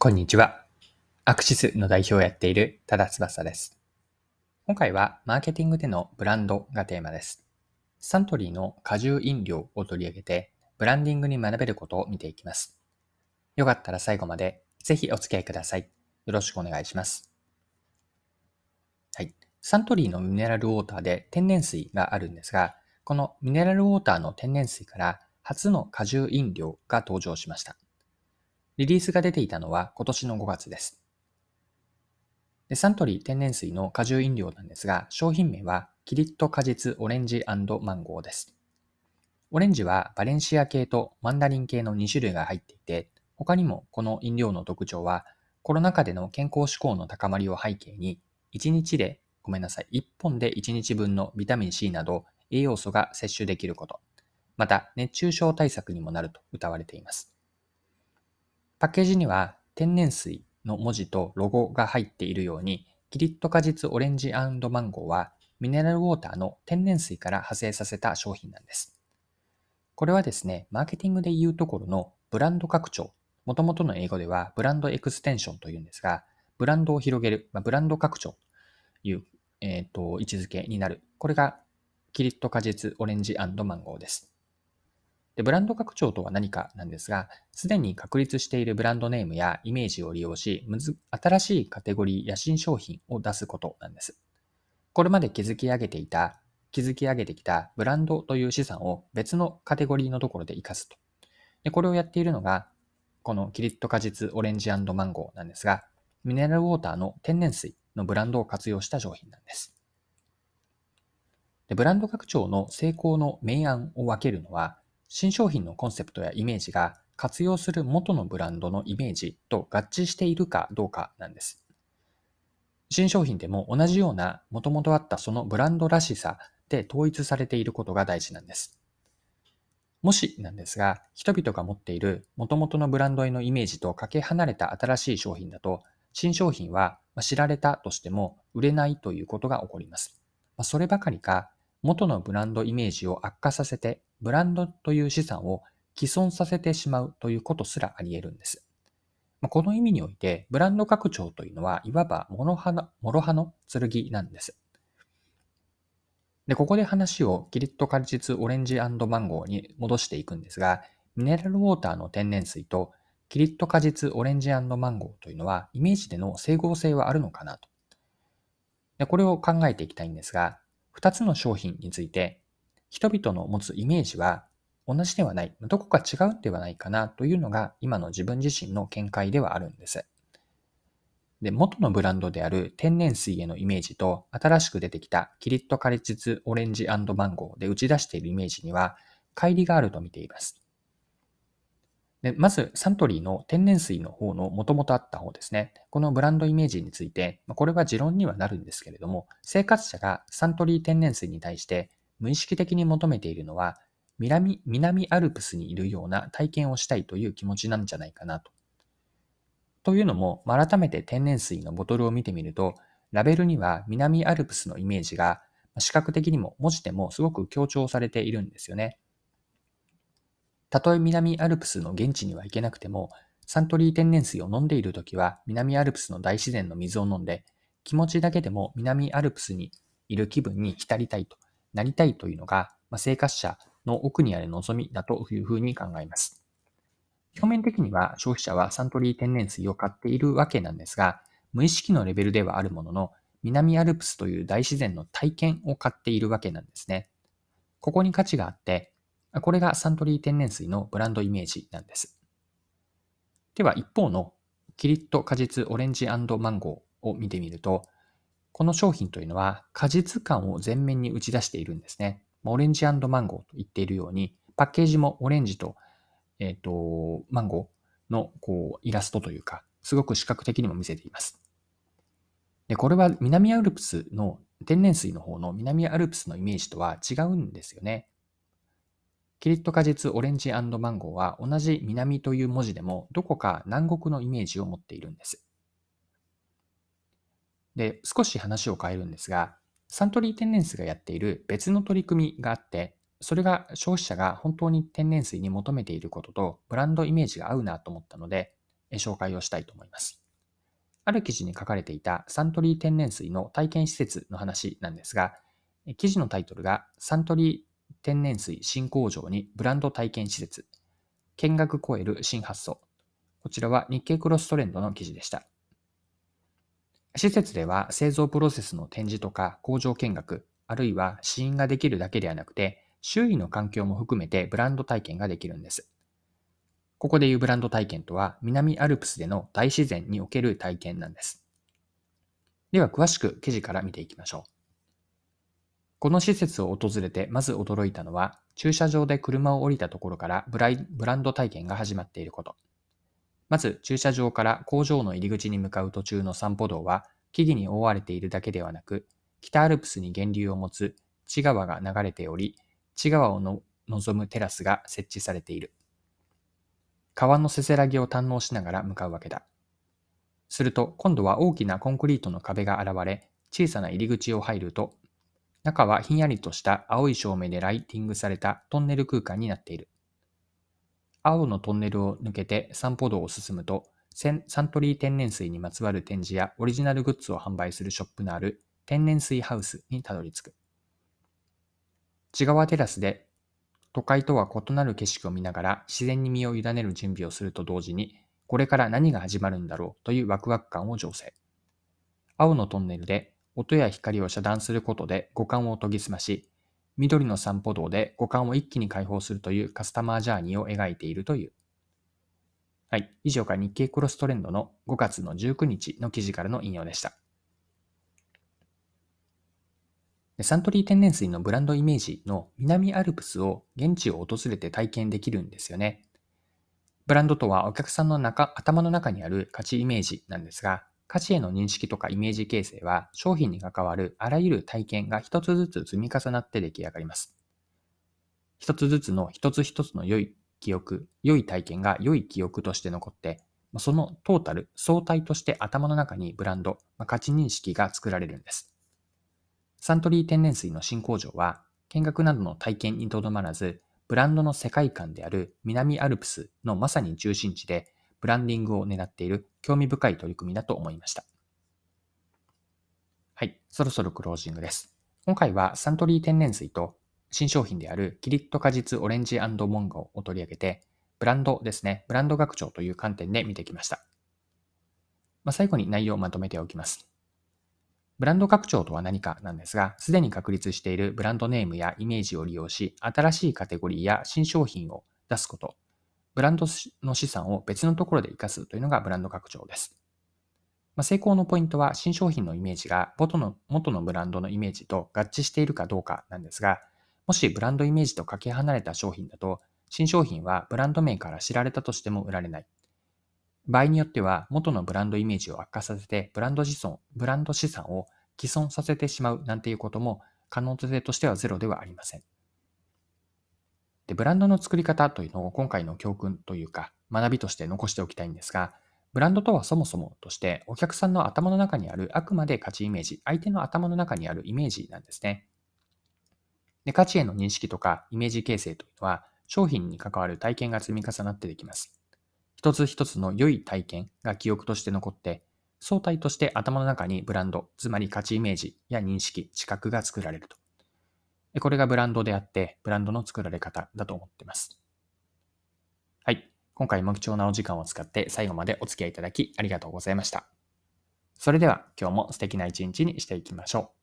こんにちは。アクシスの代表をやっている多田翼です。今回はマーケティングでのブランドがテーマです。サントリーの果汁飲料を取り上げて、ブランディングに学べることを見ていきます。よかったら最後までぜひお付き合いください。よろしくお願いします。はい。サントリーのミネラルウォーターで天然水があるんですが、このミネラルウォーターの天然水から初の果汁飲料が登場しました。リリースが出ていたのは今年の5月です。でサントリー天然水の果汁飲料なんですが、商品名はキリッと果実オレンジマンゴーです。オレンジはバレンシア系とマンダリン系の2種類が入っていて、他にもこの飲料の特徴はコロナ禍での健康志向の高まりを背景に、1日で、ごめんなさい、1本で1日分のビタミン C など栄養素が摂取できること、また熱中症対策にもなると謳われています。パッケージには天然水の文字とロゴが入っているように、キリッと果実オレンジマンゴーはミネラルウォーターの天然水から派生させた商品なんです。これはですね、マーケティングで言うところのブランド拡張、もともとの英語ではブランドエクステンションというんですが、ブランドを広げる、まあ、ブランド拡張という、えーと、位置づけになる。これがキリッと果実オレンジマンゴーです。で、ブランド拡張とは何かなんですが、すでに確立しているブランドネームやイメージを利用し、新しいカテゴリーや新商品を出すことなんです。これまで築き上げていた、築き上げてきたブランドという資産を別のカテゴリーのところで活かすと。でこれをやっているのが、このキリッと果実オレンジマンゴーなんですが、ミネラルウォーターの天然水のブランドを活用した商品なんです。でブランド拡張の成功の明暗を分けるのは、新商品のコンセプトやイメージが活用する元のブランドのイメージと合致しているかどうかなんです。新商品でも同じような元々あったそのブランドらしさで統一されていることが大事なんです。もしなんですが、人々が持っている元々のブランドへのイメージとかけ離れた新しい商品だと、新商品は知られたとしても売れないということが起こります。そればかりか、元のブランドイメージを悪化させてブランドという資産を既存させてしまうということすらあり得るんです。この意味において、ブランド拡張というのは、いわば諸刃の諸刃の剣なんです。で、ここで話をキリッと果実オレンジマンゴーに戻していくんですが、ミネラルウォーターの天然水とキリッと果実オレンジマンゴーというのは、イメージでの整合性はあるのかなと。でこれを考えていきたいんですが、二つの商品について人々の持つイメージは同じではない、どこか違うんではないかなというのが今の自分自身の見解ではあるんです。で、元のブランドである天然水へのイメージと新しく出てきたキリッとカリチツオレンジマンゴーで打ち出しているイメージには乖離があると見ています。でまず、サントリーの天然水の方の元々あった方ですね。このブランドイメージについて、これは持論にはなるんですけれども、生活者がサントリー天然水に対して無意識的に求めているのは、南南アルプスにいるような体験をしたいという気持ちなんじゃないかなと。というのも、改めて天然水のボトルを見てみると、ラベルには南アルプスのイメージが視覚的にも文字でもすごく強調されているんですよね。たとえ南アルプスの現地には行けなくても、サントリー天然水を飲んでいるときは南アルプスの大自然の水を飲んで、気持ちだけでも南アルプスにいる気分に浸りたいとなりたいというのが、まあ、生活者の奥にある望みだというふうに考えます。表面的には消費者はサントリー天然水を買っているわけなんですが、無意識のレベルではあるものの、南アルプスという大自然の体験を買っているわけなんですね。ここに価値があって、これがサントリー天然水のブランドイメージなんです。では一方のキリッと果実オレンジマンゴーを見てみると、この商品というのは果実感を前面に打ち出しているんですね。オレンジマンゴーと言っているように、パッケージもオレンジと、えっ、ー、と、マンゴーのこうイラストというか、すごく視覚的にも見せています。で、これは南アルプスの天然水の方の南アルプスのイメージとは違うんですよね。キリッと果実オレンジマンゴーは同じ南という文字でもどこか南国のイメージを持っているんです。で、少し話を変えるんですが、サントリー天然水がやっている別の取り組みがあって、それが消費者が本当に天然水に求めていることとブランドイメージが合うなと思ったので、紹介をしたいと思います。ある記事に書かれていたサントリー天然水の体験施設の話なんですが、記事のタイトルがサントリー天然水新工場にブランド体験施設、見学超える新発想。こちらは日経クロストレンドの記事でした。施設では製造プロセスの展示とか工場見学、あるいは試飲ができるだけではなくて、周囲の環境も含めてブランド体験ができるんです。ここでいうブランド体験とは、南アルプスでの大自然における体験なんです。では詳しく記事から見ていきましょう。この施設を訪れてまず驚いたのは、駐車場で車を降りたところからブラブランド体験が始まっていること。まず駐車場から工場の入り口に向かう途中の散歩道は、木々に覆われているだけではなく、北アルプスに源流を持つ千川が流れており、千川を望むテラスが設置されている。川のせせらぎを堪能しながら向かうわけだ。すると、今度は大きなコンクリートの壁が現れ、小さな入り口を入ると、中はひんやりとした青い照明でライティングされたトンネル空間になっている。青のトンネルを抜けて散歩道を進むと、サントリー天然水にまつわる展示やオリジナルグッズを販売するショップのある天然水ハウスにたどり着く。千川テラスで都会とは異なる景色を見ながら自然に身を委ねる準備をすると同時に、これから何が始まるんだろうというワクワク感を醸成。青のトンネルで音や光を遮断することで五感を研ぎ澄まし、緑の散歩道で五感を一気に解放するというカスタマージャーニーを描いているという。はい。以上が日経クロストレンドの5月の19日の記事からの引用でした。サントリー天然水のブランドイメージの南アルプスを現地を訪れて体験できるんですよね。ブランドとはお客さんの中、頭の中にある価値イメージなんですが、価値への認識とかイメージ形成は商品に関わるあらゆる体験が一つずつ積み重なって出来上がります。一つずつの一つ一つの良い記憶、良い体験が良い記憶として残って、そのトータル、相対として頭の中にブランド、価値認識が作られるんです。サントリー天然水の新工場は、見学などの体験にとどまらず、ブランドの世界観である南アルプスのまさに中心地で、ブランディングを狙っている興味深い取り組みだと思いました。はい、そろそろクロージングです。今回はサントリー天然水と新商品であるキリッと果実オレンジモンゴを取り上げて、ブランドですね、ブランド学長という観点で見てきました。まあ、最後に内容をまとめておきます。ブランド拡張とは何かなんですが、すでに確立しているブランドネームやイメージを利用し、新しいカテゴリーや新商品を出すこと、ブランドの資産を別のところで活かすというのがブランド拡張です。まあ、成功のポイントは新商品のイメージが元の元のブランドのイメージと合致しているかどうかなんですが、もしブランドイメージとかけ離れた商品だと、新商品はブランド名から知られたとしても売られない。場合によっては元のブランドイメージを悪化させてブランド資産ブランド資産を既存させてしまうなんていうことも可能性としてはゼロではありません。で、ブランドの作り方というのを今回の教訓というか学びとして残しておきたいんですが、ブランドとはそもそもとしてお客さんの頭の中にあるあくまで価値イメージ、相手の頭の中にあるイメージなんですね。で価値への認識とかイメージ形成というのは商品に関わる体験が積み重なってできます。一つ一つの良い体験が記憶として残って、相対として頭の中にブランド、つまり価値イメージや認識、知覚が作られると。これがブランドであって、ブランドの作られ方だと思っています。はい。今回も貴重なお時間を使って最後までお付き合いいただきありがとうございました。それでは今日も素敵な一日にしていきましょう。